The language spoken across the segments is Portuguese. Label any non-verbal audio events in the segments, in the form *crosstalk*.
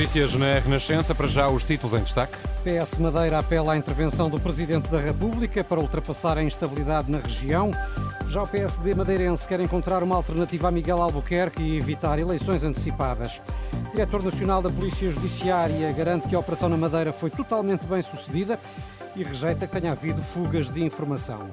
Notícias na Renascença, para já os títulos em destaque. PS Madeira apela à intervenção do Presidente da República para ultrapassar a instabilidade na região. Já o PSD madeirense quer encontrar uma alternativa a Miguel Albuquerque e evitar eleições antecipadas. O Diretor Nacional da Polícia Judiciária garante que a operação na Madeira foi totalmente bem sucedida e rejeita que tenha havido fugas de informação.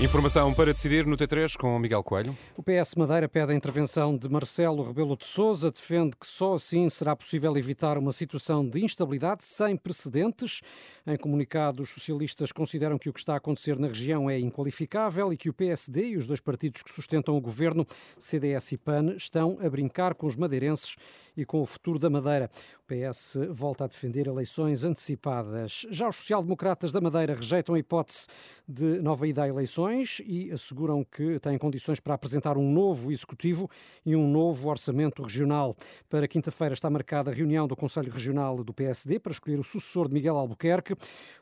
Informação para decidir no T3 com Miguel Coelho. O PS Madeira pede a intervenção de Marcelo Rebelo de Sousa, defende que só assim será possível evitar uma situação de instabilidade sem precedentes. Em comunicado, os socialistas consideram que o que está a acontecer na região é inqualificável e que o PSD e os dois partidos que sustentam o governo, CDS e PAN, estão a brincar com os madeirenses e com o futuro da Madeira. O PS volta a defender eleições antecipadas. Já os social-democratas da Madeira rejeitam a hipótese de nova ida a eleições e asseguram que têm condições para apresentar um novo executivo e um novo orçamento regional. Para quinta-feira está marcada a reunião do Conselho Regional do PSD para escolher o sucessor de Miguel Albuquerque.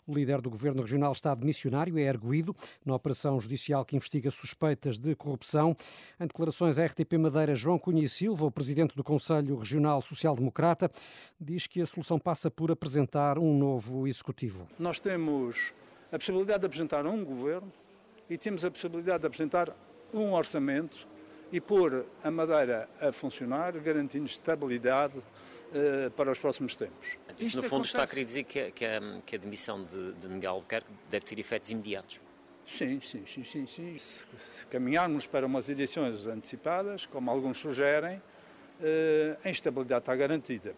O líder do governo regional está de missionário, é erguido na operação judicial que investiga suspeitas de corrupção. Em declarações à RTP Madeira, João Cunha e Silva, o presidente do Conselho Regional Social-Democrata, diz que a solução passa por apresentar um novo executivo. Nós temos a possibilidade de apresentar um governo e temos a possibilidade de apresentar um orçamento e pôr a Madeira a funcionar, garantindo estabilidade uh, para os próximos tempos. Isto, no fundo, acontece... está a querer dizer que, que, a, que a demissão de, de Miguel Albuquerque deve ter efeitos imediatos. Sim, sim, sim, sim. sim. Se, se caminharmos para umas eleições antecipadas, como alguns sugerem, a instabilidade está garantida.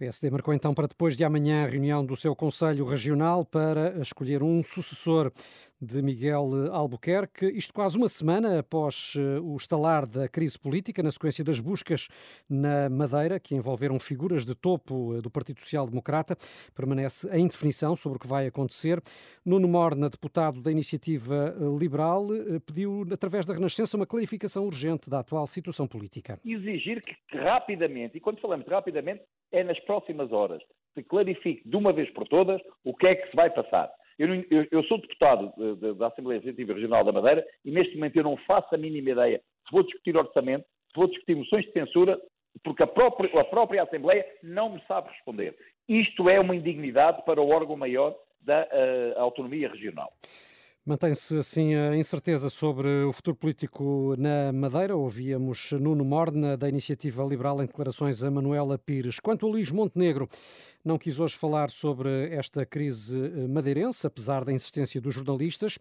PSD marcou então para depois de amanhã a reunião do seu Conselho Regional para escolher um sucessor de Miguel Albuquerque. Isto quase uma semana após eh, o estalar da crise política, na sequência das buscas na Madeira, que envolveram figuras de topo eh, do Partido Social Democrata. Permanece a indefinição sobre o que vai acontecer. Nuno Morna, deputado da Iniciativa Liberal, eh, pediu, através da Renascença, uma clarificação urgente da atual situação política. Exigir que rapidamente, e quando falamos rapidamente, é nas próximas horas, se clarifique de uma vez por todas o que é que se vai passar. Eu, eu, eu sou deputado de, de, da Assembleia Legislativa Regional da Madeira e neste momento eu não faço a mínima ideia se vou discutir orçamento, se vou discutir moções de censura, porque a própria, a própria Assembleia não me sabe responder. Isto é uma indignidade para o órgão maior da uh, autonomia regional. Mantém-se assim a incerteza sobre o futuro político na Madeira. Ouvíamos Nuno Morna, da Iniciativa Liberal, em declarações a Manuela Pires. Quanto a Luís Montenegro, não quis hoje falar sobre esta crise madeirense, apesar da insistência dos jornalistas.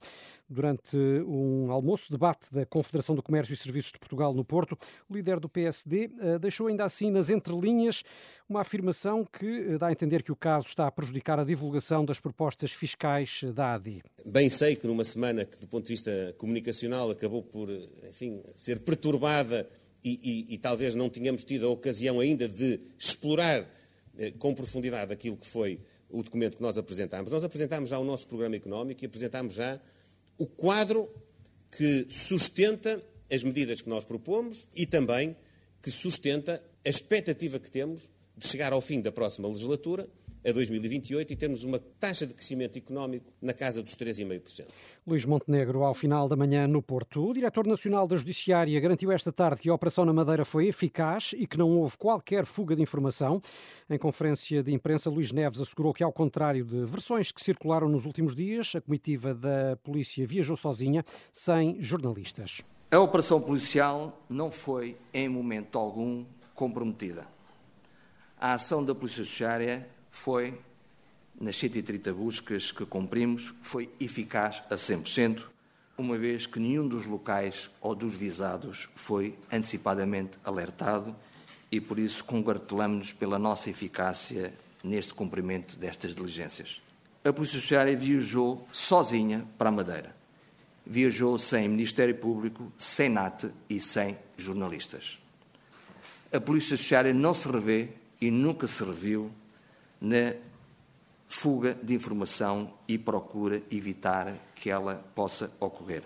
Durante um almoço-debate da Confederação do Comércio e Serviços de Portugal no Porto, o líder do PSD eh, deixou ainda assim nas entrelinhas uma afirmação que eh, dá a entender que o caso está a prejudicar a divulgação das propostas fiscais da ADI. Bem sei que numa semana que, do ponto de vista comunicacional, acabou por, enfim, ser perturbada e, e, e talvez não tenhamos tido a ocasião ainda de explorar eh, com profundidade aquilo que foi o documento que nós apresentámos. Nós apresentámos já o nosso programa económico e apresentámos já o quadro que sustenta as medidas que nós propomos e também que sustenta a expectativa que temos de chegar ao fim da próxima legislatura a 2028 e termos uma taxa de crescimento económico na casa dos 3,5%. Luís Montenegro, ao final da manhã no Porto. O diretor nacional da Judiciária garantiu esta tarde que a operação na Madeira foi eficaz e que não houve qualquer fuga de informação. Em conferência de imprensa, Luís Neves assegurou que, ao contrário de versões que circularam nos últimos dias, a comitiva da polícia viajou sozinha, sem jornalistas. A operação policial não foi, em momento algum, comprometida. A ação da Polícia Judiciária foi, nas 130 buscas que cumprimos, foi eficaz a 100%, uma vez que nenhum dos locais ou dos visados foi antecipadamente alertado e, por isso, congratulamos-nos pela nossa eficácia neste cumprimento destas diligências. A Polícia Judiciária viajou sozinha para a Madeira. viajou sem Ministério Público, sem NAT e sem jornalistas. A Polícia Judiciária não se revê e nunca se reviu na fuga de informação e procura evitar que ela possa ocorrer.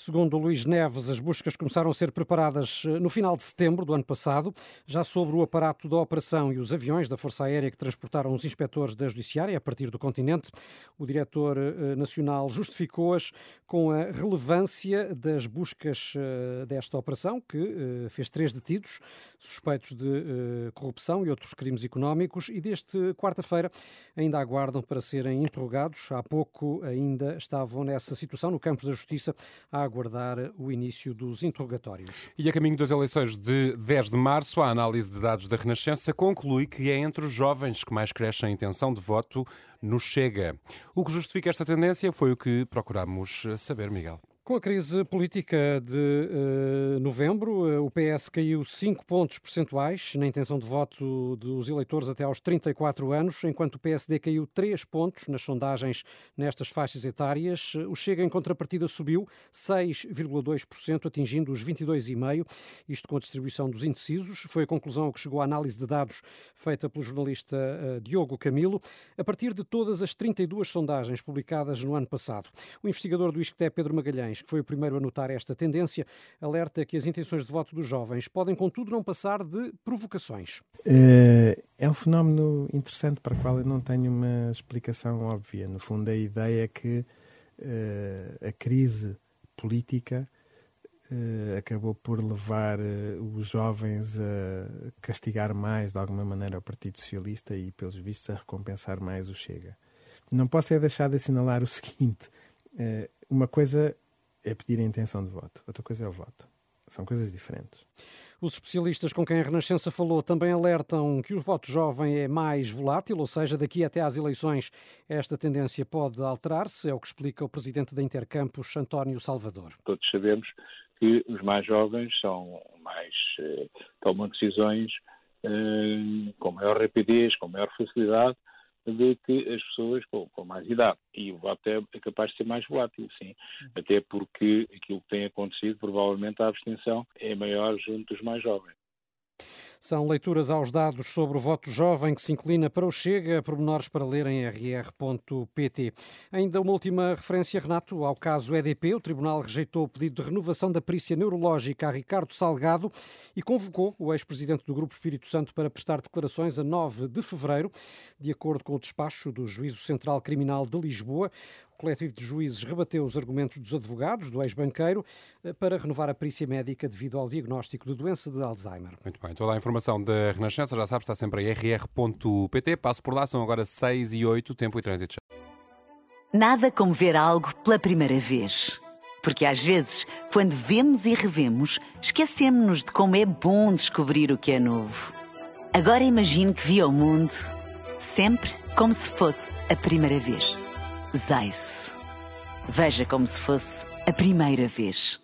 Segundo Luís Neves, as buscas começaram a ser preparadas eh, no final de setembro do ano passado, já sobre o aparato da operação e os aviões da Força Aérea que transportaram os inspectores da Judiciária a partir do continente. O diretor eh, nacional justificou-as com a relevância das buscas eh, desta operação, que fez três detidos suspeitos de corrupção e outros crimes económicos, e desde quarta-feira ainda aguardam para serem interrogados. Há pouco ainda estavam nessa situação no Campos da Justiça a aguardar o início dos interrogatórios. E a caminho das eleições de 10 de março, a análise de dados da Renascença conclui que é entre os jovens que mais cresce a intenção de voto no Chega. O que justifica esta tendência foi o que procuramos saber, Miguel. Com a crise política de uh, novembro, uh, o PS caiu 5 pontos percentuais na intenção de voto dos eleitores até aos 34 anos, enquanto o PSD caiu 3 pontos nas sondagens nestas faixas etárias. O Chega, em contrapartida, subiu 6,2%, atingindo os 22,5%, isto com a distribuição dos indecisos. Foi a conclusão que chegou a análise de dados feita pelo jornalista uh, Diogo Camilo, a partir de todas as 32 sondagens publicadas no ano passado. O investigador do ISCTE, Pedro Magalhães, que foi o primeiro a notar esta tendência, alerta que as intenções de voto dos jovens podem, contudo, não passar de provocações. Eh, é um fenómeno interessante para o qual eu não tenho uma explicação óbvia. No fundo, a ideia é que uh, a crise política uh, acabou por levar os jovens a castigar mais, de alguma maneira, o Partido Socialista e, pelos vistos, a recompensar mais o Chega. Não posso é deixar de assinalar o *laughs* seguinte: uma coisa é pedir a intenção de voto, outra coisa é o voto. São coisas diferentes. Os especialistas com quem a Renascença falou também alertam que o voto jovem é mais volátil, ou seja, daqui até às eleições esta tendência pode alterar-se, é o que explica o presidente da Intercampus, António Salvador. Todos sabemos que os mais jovens são mais eh, tomam decisões eh, com maior rapidez, com maior facilidade do que as pessoas com, com mais idade. E o voto é, é, capaz de ser mais volátil, sim. Até porque aquilo que tem acontecido, provavelmente a abstenção é maior junto dos mais jovens. São leituras aos dados sobre o voto jovem que se inclina para o Chega, pormenores para ler em rr.pt. Ainda uma última referência, Renato, ao caso EDP. O Tribunal rejeitou o pedido de renovação da perícia neurológica a Ricardo Salgado e convocou o ex-presidente do Grupo Espírito Santo para prestar declarações a 9 de fevereiro. De acordo com o despacho do Juízo Central Criminal de Lisboa, o coletivo de juízes rebateu os argumentos dos advogados do ex-banqueiro eh, para renovar a perícia médica devido ao diagnóstico de doença de Alzheimer. Muito bem, toda a informação da Renascença, já sabe, está sempre em rr.pt. Passo por lá, são agora 6 e 8, tempo e trânsito. Nada como ver algo pela primeira vez. Porque às vezes, quando vemos e revemos, esquecemos-nos de como é bom descobrir o que é novo. Agora imagine que viu o mundo sempre como se fosse a primeira vez. Zais. Veja como se fosse a primeira vez.